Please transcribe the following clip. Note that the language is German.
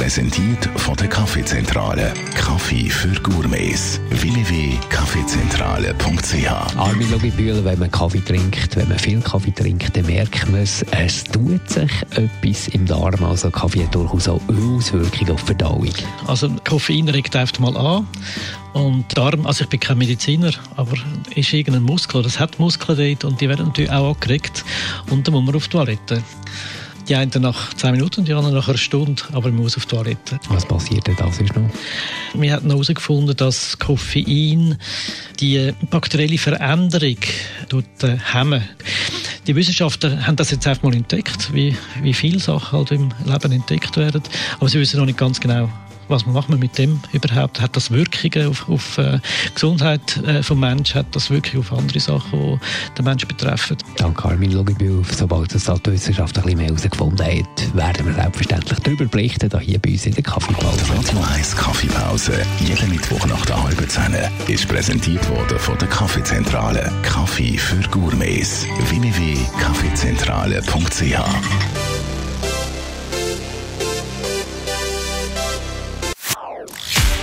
Präsentiert von der Kaffeezentrale. Kaffee für Gourmets. www.kaffeezentrale.ch Armin Logibühl, wenn man Kaffee trinkt, wenn man viel Kaffee trinkt, dann merkt man es, es tut sich etwas im Darm. Also Kaffee hat durchaus auch Auswirkungen auf die Verdauung. Also Koffein regt einfach mal an und Darm, also ich bin kein Mediziner, aber ist irgendein Muskel, das hat Muskeln dort und die werden natürlich auch angeregt und dann muss man auf die Toilette. Die einen nach 10 Minuten, die anderen nach einer Stunde, aber man muss auf die Toilette. Was passiert denn da sonst noch? Wir haben herausgefunden, dass Koffein die bakterielle Veränderung äh, hemmen. Die Wissenschaftler haben das jetzt einfach mal entdeckt, wie, wie viele Sachen halt im Leben entdeckt werden, aber sie wissen noch nicht ganz genau, was macht man mit dem überhaupt? Hat das Wirkungen auf, auf äh, Gesundheit äh, vom Menschen? Hat das Wirkungen auf andere Sachen, die den Menschen betreffen? Danke Armin Logibühl. Sobald das die Wissenschaft ein bisschen mehr herausgefunden hat, werden wir selbstverständlich darüber berichten, hier bei uns in der Kaffeepause. Radio 1 Kaffeepause. Jeden Mittwoch nach der halben Zehn ist präsentiert worden von der Kaffeezentrale. Kaffee für Gourmets. www.kaffeezentrale.ch